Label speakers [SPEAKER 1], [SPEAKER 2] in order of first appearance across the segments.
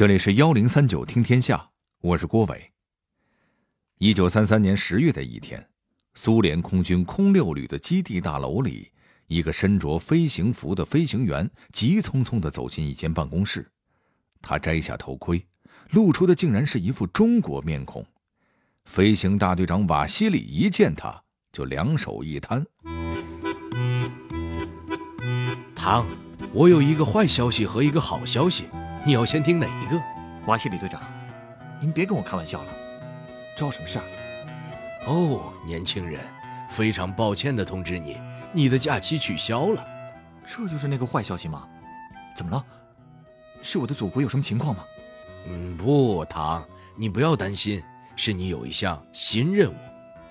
[SPEAKER 1] 这里是幺零三九听天下，我是郭伟。一九三三年十月的一天，苏联空军空六旅的基地大楼里，一个身着飞行服的飞行员急匆匆地走进一间办公室。他摘下头盔，露出的竟然是一副中国面孔。飞行大队长瓦西里一见他，就两手一摊：“
[SPEAKER 2] 唐，我有一个坏消息和一个好消息。”你要先听哪一个？
[SPEAKER 3] 瓦西里队长，您别跟我开玩笑了，找我什么事儿？
[SPEAKER 2] 哦，年轻人，非常抱歉的通知你，你的假期取消了。
[SPEAKER 3] 这就是那个坏消息吗？怎么了？是我的祖国有什么情况吗？
[SPEAKER 2] 嗯，不，唐，你不要担心，是你有一项新任务。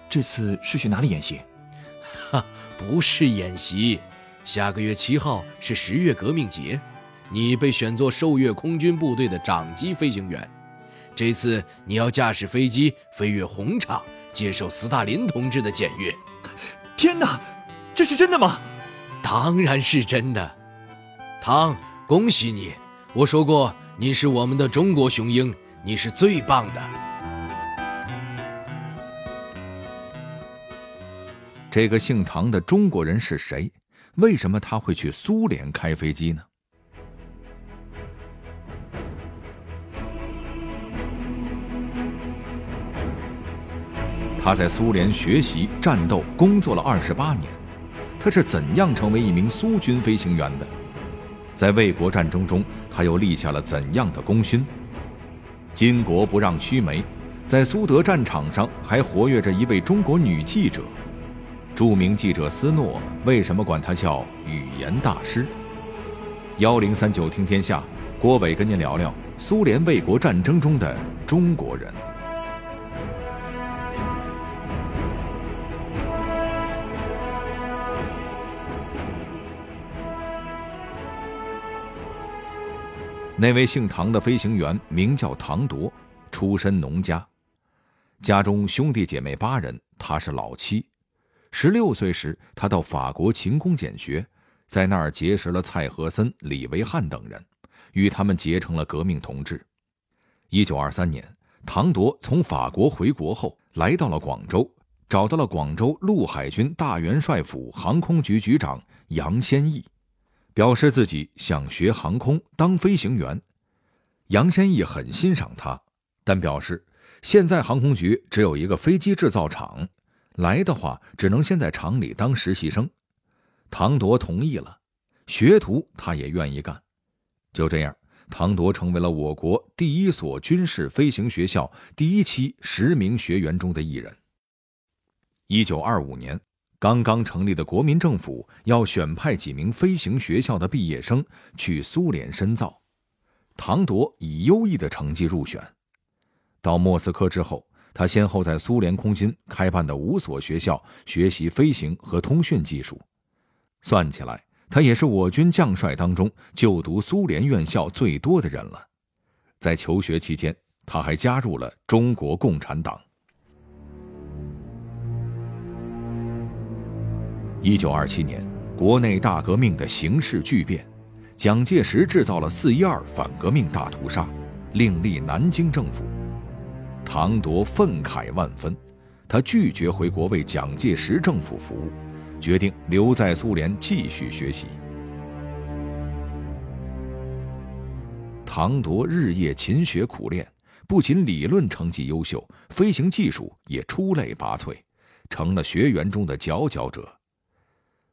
[SPEAKER 3] 这次是去哪里演习？
[SPEAKER 2] 哈，不是演习，下个月七号是十月革命节。你被选作受阅空军部队的长机飞行员，这次你要驾驶飞机飞越红场，接受斯大林同志的检阅。
[SPEAKER 3] 天哪，这是真的吗？
[SPEAKER 2] 当然是真的。唐，恭喜你！我说过，你是我们的中国雄鹰，你是最棒的。
[SPEAKER 1] 这个姓唐的中国人是谁？为什么他会去苏联开飞机呢？他在苏联学习、战斗、工作了二十八年，他是怎样成为一名苏军飞行员的？在卫国战争中，他又立下了怎样的功勋？巾帼不让须眉，在苏德战场上还活跃着一位中国女记者，著名记者斯诺为什么管他叫语言大师？幺零三九听天下，郭伟跟您聊聊苏联卫国战争中的中国人。那位姓唐的飞行员名叫唐铎，出身农家，家中兄弟姐妹八人，他是老七。十六岁时，他到法国勤工俭学，在那儿结识了蔡和森、李维汉等人，与他们结成了革命同志。一九二三年，唐铎从法国回国后，来到了广州，找到了广州陆海军大元帅府航空局局长杨先义。表示自己想学航空当飞行员，杨先义很欣赏他，但表示现在航空局只有一个飞机制造厂，来的话只能先在厂里当实习生。唐铎同意了，学徒他也愿意干。就这样，唐铎成为了我国第一所军事飞行学校第一期十名学员中的一人。一九二五年。刚刚成立的国民政府要选派几名飞行学校的毕业生去苏联深造，唐铎以优异的成绩入选。到莫斯科之后，他先后在苏联空军开办的五所学校学习飞行和通讯技术。算起来，他也是我军将帅当中就读苏联院校最多的人了。在求学期间，他还加入了中国共产党。一九二七年，国内大革命的形势巨变，蒋介石制造了四一二反革命大屠杀，另立南京政府。唐铎愤慨万分，他拒绝回国为蒋介石政府服务，决定留在苏联继续学习。唐铎日夜勤学苦练，不仅理论成绩优秀，飞行技术也出类拔萃，成了学员中的佼佼者。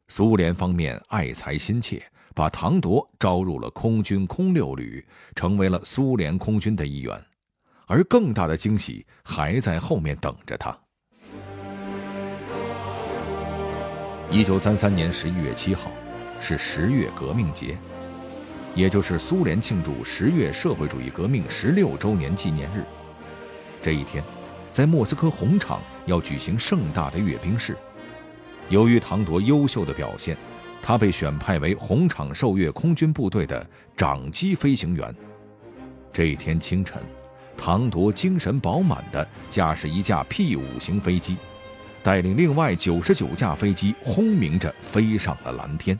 [SPEAKER 1] 苏联方面爱才心切，把唐铎招入了空军空六旅，成为了苏联空军的一员。而更大的惊喜还在后面等着他。一九三三年十一月七号，是十月革命节，也就是苏联庆祝十月社会主义革命十六周年纪念日。这一天，在莫斯科红场要举行盛大的阅兵式。由于唐铎优秀的表现，他被选派为红场受阅空军部队的长机飞行员。这一天清晨，唐铎精神饱满地驾驶一架 P 五型飞机，带领另外九十九架飞机轰鸣着飞上了蓝天。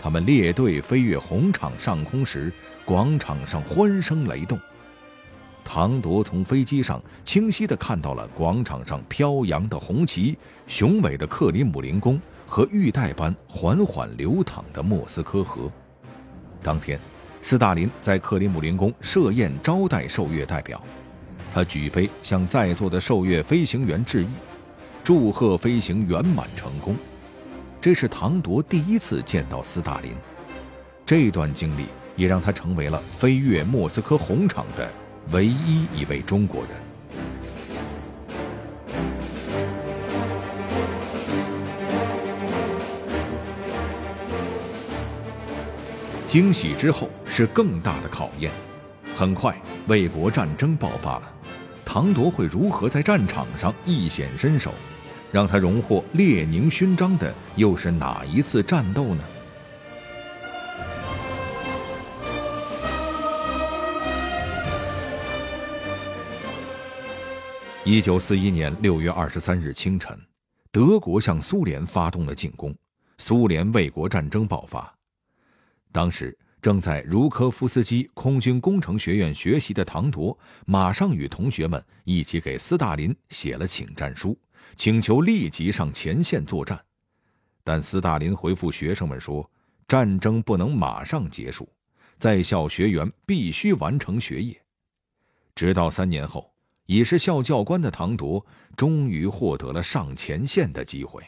[SPEAKER 1] 他们列队飞越红场上空时，广场上欢声雷动，唐铎从飞机上清晰地看到了广场上飘扬的红旗、雄伟的克里姆林宫和玉带般缓缓流淌的莫斯科河。当天，斯大林在克里姆林宫设宴招待受阅代表，他举杯向在座的受阅飞行员致意，祝贺飞行圆满成功。这是唐铎第一次见到斯大林，这段经历也让他成为了飞越莫斯科红场的。唯一一位中国人。惊喜之后是更大的考验。很快，卫国战争爆发了。唐铎会如何在战场上一显身手？让他荣获列宁勋章的又是哪一次战斗呢？一九四一年六月二十三日清晨，德国向苏联发动了进攻，苏联卫国战争爆发。当时正在茹科夫斯基空军工程学院学习的唐铎，马上与同学们一起给斯大林写了请战书，请求立即上前线作战。但斯大林回复学生们说：“战争不能马上结束，在校学员必须完成学业。”直到三年后。已是校教官的唐铎，终于获得了上前线的机会。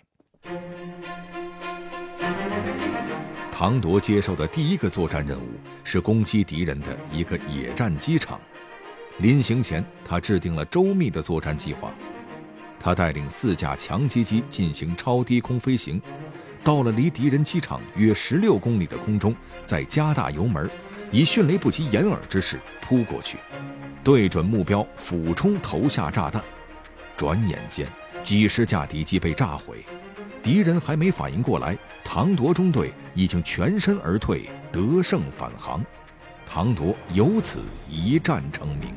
[SPEAKER 1] 唐铎接受的第一个作战任务是攻击敌人的一个野战机场。临行前，他制定了周密的作战计划。他带领四架强击机进行超低空飞行，到了离敌人机场约十六公里的空中，再加大油门，以迅雷不及掩耳之势扑过去。对准目标，俯冲投下炸弹。转眼间，几十架敌机被炸毁，敌人还没反应过来，唐铎中队已经全身而退，得胜返航。唐铎由此一战成名。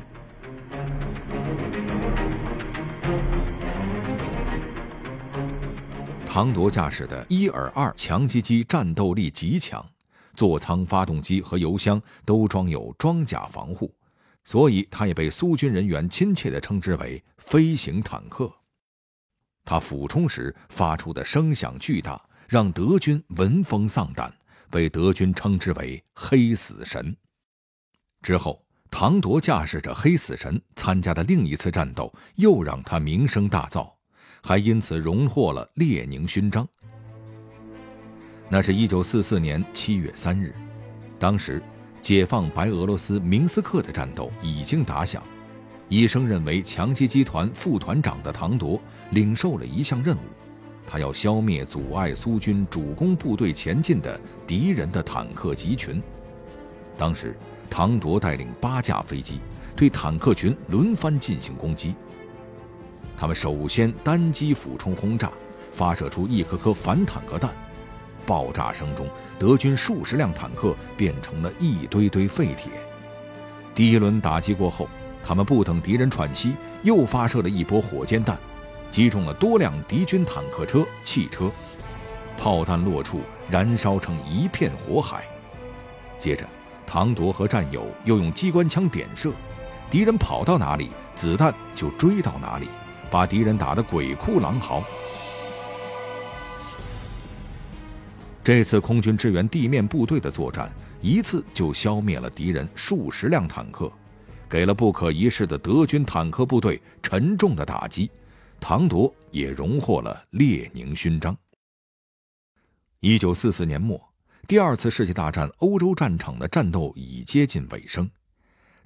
[SPEAKER 1] 唐铎驾驶的伊尔二强击机战斗力极强，座舱、发动机和油箱都装有装甲防护。所以，他也被苏军人员亲切地称之为“飞行坦克”。他俯冲时发出的声响巨大，让德军闻风丧胆，被德军称之为“黑死神”。之后，唐铎驾驶着“黑死神”参加的另一次战斗，又让他名声大噪，还因此荣获了列宁勋章。那是一九四四年七月三日，当时。解放白俄罗斯明斯克的战斗已经打响，医生认为强击集团副团长的唐铎领受了一项任务，他要消灭阻碍苏军主攻部队前进的敌人的坦克集群。当时，唐铎带领八架飞机对坦克群轮番进行攻击。他们首先单机俯冲轰炸，发射出一颗颗反坦克弹。爆炸声中，德军数十辆坦克变成了一堆堆废铁。第一轮打击过后，他们不等敌人喘息，又发射了一波火箭弹，击中了多辆敌军坦克车、汽车。炮弹落处，燃烧成一片火海。接着，唐铎和战友又用机关枪点射，敌人跑到哪里，子弹就追到哪里，把敌人打得鬼哭狼嚎。这次空军支援地面部队的作战，一次就消灭了敌人数十辆坦克，给了不可一世的德军坦克部队沉重的打击。唐铎也荣获了列宁勋章。一九四四年末，第二次世界大战欧洲战场的战斗已接近尾声，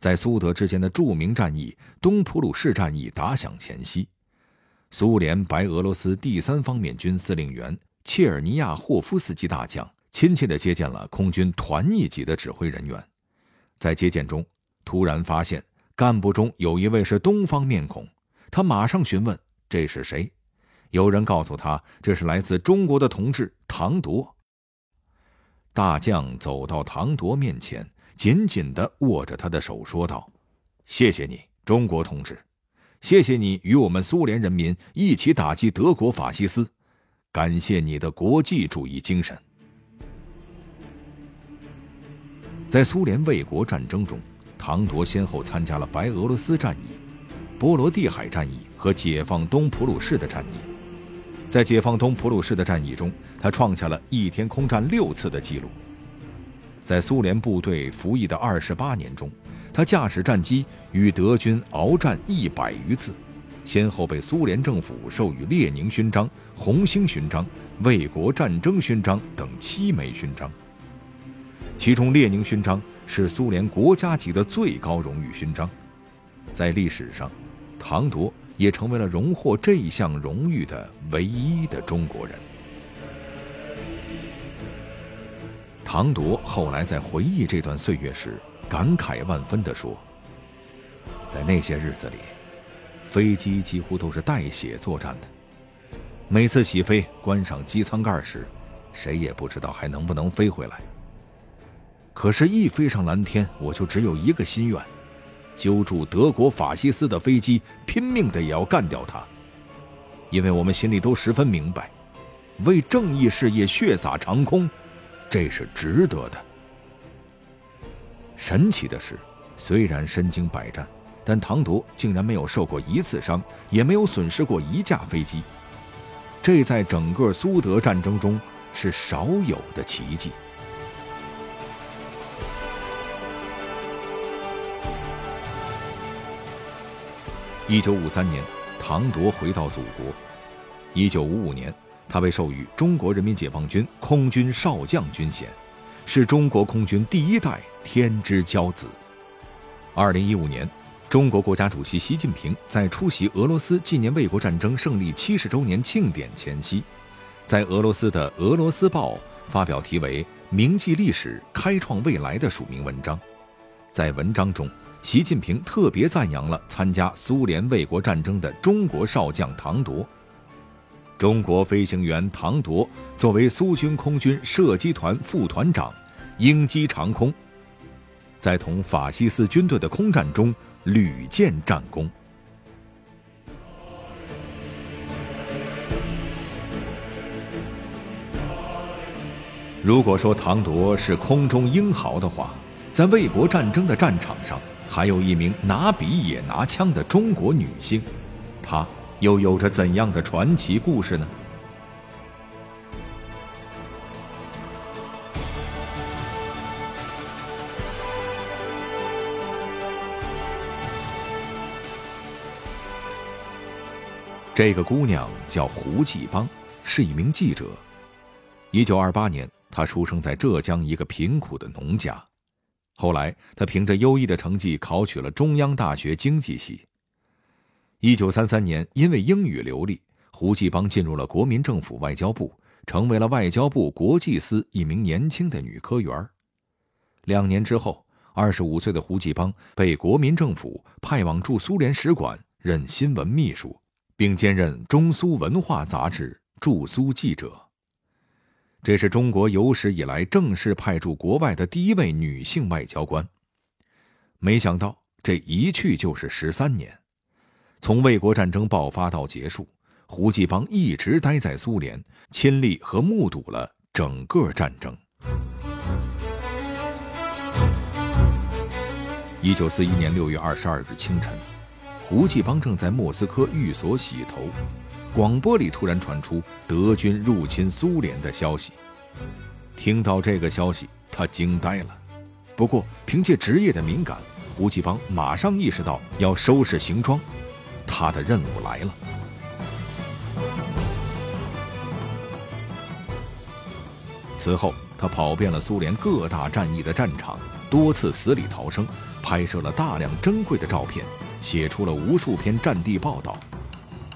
[SPEAKER 1] 在苏德之间的著名战役东普鲁士战役打响前夕，苏联白俄罗斯第三方面军司令员。切尔尼亚霍夫斯基大将亲切地接见了空军团一级的指挥人员，在接见中，突然发现干部中有一位是东方面孔，他马上询问这是谁。有人告诉他这是来自中国的同志唐铎。大将走到唐铎面前，紧紧地握着他的手，说道：“谢谢你，中国同志，谢谢你与我们苏联人民一起打击德国法西斯。”感谢你的国际主义精神。在苏联卫国战争中，唐铎先后参加了白俄罗斯战役、波罗的海战役和解放东普鲁士的战役。在解放东普鲁士的战役中，他创下了一天空战六次的记录。在苏联部队服役的二十八年中，他驾驶战机与德军鏖战一百余次，先后被苏联政府授予列宁勋章、红星勋章、卫国战争勋章等七枚勋章。其中，列宁勋章是苏联国家级的最高荣誉勋章。在历史上，唐铎也成为了荣获这一项荣誉的唯一的中国人。唐铎后来在回忆这段岁月时，感慨万分地说：“在那些日子里，飞机几乎都是带血作战的。每次起飞，关上机舱盖时，谁也不知道还能不能飞回来。”可是，一飞上蓝天，我就只有一个心愿：揪住德国法西斯的飞机，拼命的也要干掉它。因为我们心里都十分明白，为正义事业血洒长空，这是值得的。神奇的是，虽然身经百战，但唐铎竟然没有受过一次伤，也没有损失过一架飞机。这在整个苏德战争中是少有的奇迹。一九五三年，唐铎回到祖国。一九五五年，他被授予中国人民解放军空军少将军衔，是中国空军第一代天之骄子。二零一五年，中国国家主席习近平在出席俄罗斯纪念卫国战争胜利七十周年庆典前夕，在俄罗斯的《俄罗斯报》发表题为《铭记历史，开创未来》的署名文章，在文章中。习近平特别赞扬了参加苏联卫国战争的中国少将唐铎。中国飞行员唐铎作为苏军空军射击团副团长，鹰击长空，在同法西斯军队的空战中屡建战功。如果说唐铎是空中英豪的话，在卫国战争的战场上，还有一名拿笔也拿枪的中国女性，她又有着怎样的传奇故事呢？这个姑娘叫胡继邦，是一名记者。一九二八年，她出生在浙江一个贫苦的农家。后来，她凭着优异的成绩考取了中央大学经济系。一九三三年，因为英语流利，胡继邦进入了国民政府外交部，成为了外交部国际司一名年轻的女科员。两年之后，二十五岁的胡继邦被国民政府派往驻苏联使馆任新闻秘书，并兼任中苏文化杂志驻苏记者。这是中国有史以来正式派驻国外的第一位女性外交官。没想到这一去就是十三年，从卫国战争爆发到结束，胡继邦一直待在苏联，亲历和目睹了整个战争。一九四一年六月二十二日清晨，吴继邦正在莫斯科寓所洗头。广播里突然传出德军入侵苏联的消息，听到这个消息，他惊呆了。不过，凭借职业的敏感，吴继邦马上意识到要收拾行装，他的任务来了。此后，他跑遍了苏联各大战役的战场，多次死里逃生，拍摄了大量珍贵的照片，写出了无数篇战地报道。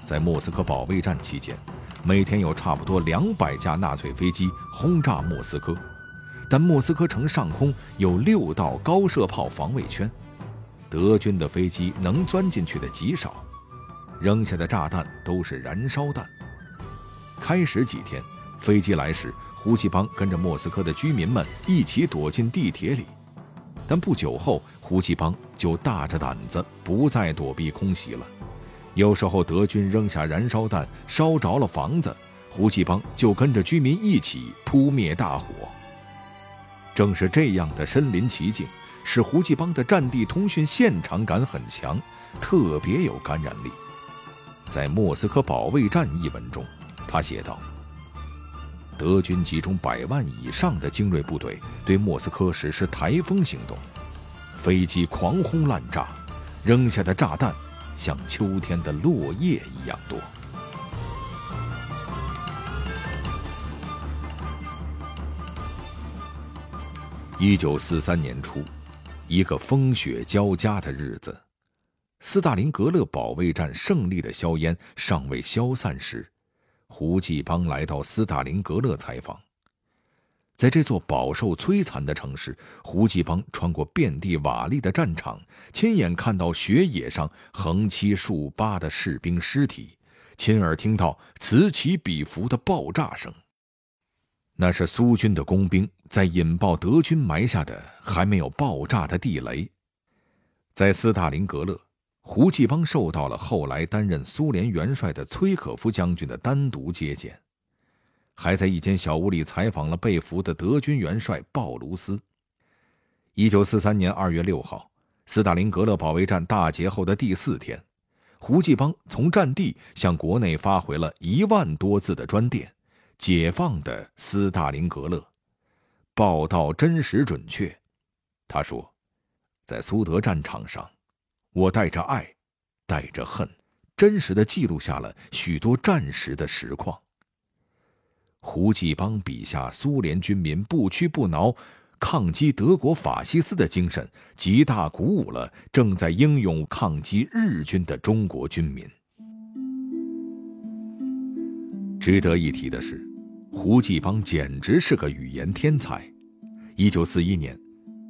[SPEAKER 1] 在莫斯科保卫战期间，每天有差不多两百架纳粹飞机轰炸莫斯科，但莫斯科城上空有六道高射炮防卫圈，德军的飞机能钻进去的极少，扔下的炸弹都是燃烧弹。开始几天，飞机来时，胡奇邦跟着莫斯科的居民们一起躲进地铁里，但不久后，胡继邦就大着胆子不再躲避空袭了。有时候德军扔下燃烧弹，烧着了房子，胡继邦就跟着居民一起扑灭大火。正是这样的身临其境，使胡继邦的战地通讯现场感很强，特别有感染力。在《莫斯科保卫战》一文中，他写道：“德军集中百万以上的精锐部队，对莫斯科实施台风行动，飞机狂轰滥炸，扔下的炸弹像秋天的落叶一样多。”一九四三年初，一个风雪交加的日子。斯大林格勒保卫战胜利的硝烟尚未消散时，胡继邦来到斯大林格勒采访。在这座饱受摧残的城市，胡继邦穿过遍地瓦砾的战场，亲眼看到雪野上横七竖八的士兵尸体，亲耳听到此起彼伏的爆炸声。那是苏军的工兵在引爆德军埋下的还没有爆炸的地雷。在斯大林格勒。胡继邦受到了后来担任苏联元帅的崔可夫将军的单独接见，还在一间小屋里采访了被俘的德军元帅鲍卢斯。一九四三年二月六号，斯大林格勒保卫战大捷后的第四天，胡继邦从战地向国内发回了一万多字的专电，《解放的斯大林格勒》，报道真实准确。他说，在苏德战场上。我带着爱，带着恨，真实的记录下了许多战时的实况。胡继邦笔下苏联军民不屈不挠抗击德国法西斯的精神，极大鼓舞了正在英勇抗击日军的中国军民。值得一提的是，胡继邦简直是个语言天才。一九四一年。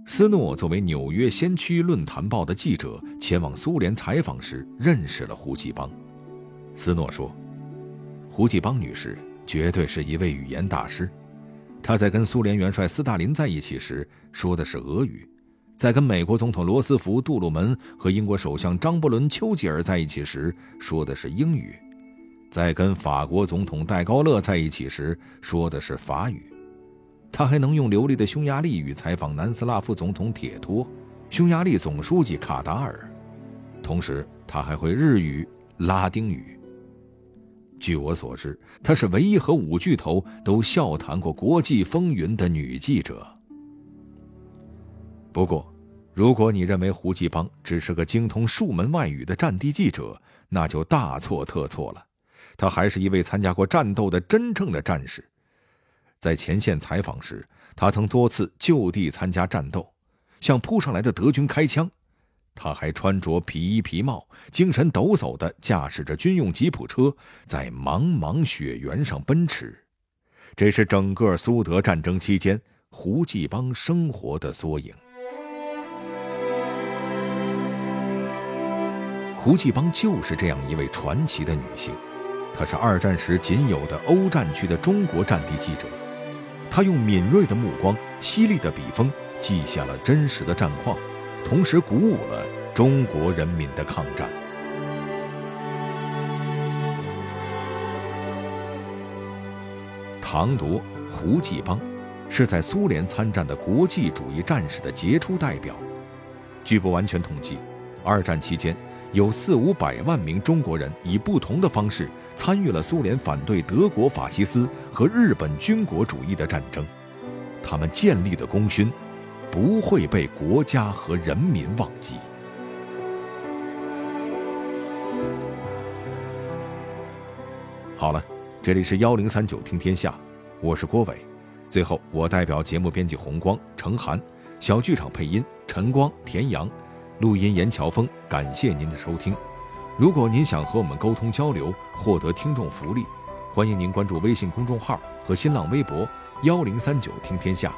[SPEAKER 1] 斯诺作为纽约先驱论坛报的记者前往苏联采访时，认识了胡继邦。斯诺说：“胡继邦女士绝对是一位语言大师。他在跟苏联元帅斯大林在一起时说的是俄语，在跟美国总统罗斯福、杜鲁门和英国首相张伯伦、丘吉尔在一起时说的是英语，在跟法国总统戴高乐在一起时说的是法语。”他还能用流利的匈牙利语采访南斯拉夫总统铁托、匈牙利总书记卡达尔，同时他还会日语、拉丁语。据我所知，她是唯一和五巨头都笑谈过国际风云的女记者。不过，如果你认为胡继邦只是个精通数门外语的战地记者，那就大错特错了。他还是一位参加过战斗的真正的战士。在前线采访时，他曾多次就地参加战斗，向扑上来的德军开枪。他还穿着皮衣皮帽，精神抖擞地驾驶着军用吉普车，在茫茫雪原上奔驰。这是整个苏德战争期间胡继邦生活的缩影。胡继邦就是这样一位传奇的女性，她是二战时仅有的欧战区的中国战地记者。她用敏锐的目光、犀利的笔锋，记下了真实的战况，同时鼓舞了中国人民的抗战。唐铎、胡继邦是在苏联参战的国际主义战士的杰出代表。据不完全统计，二战期间。有四五百万名中国人以不同的方式参与了苏联反对德国法西斯和日本军国主义的战争，他们建立的功勋不会被国家和人民忘记。好了，这里是幺零三九听天下，我是郭伟。最后，我代表节目编辑红光、程涵，小剧场配音陈光、田阳。录音严乔峰，感谢您的收听。如果您想和我们沟通交流，获得听众福利，欢迎您关注微信公众号和新浪微博“幺零三九听天下”。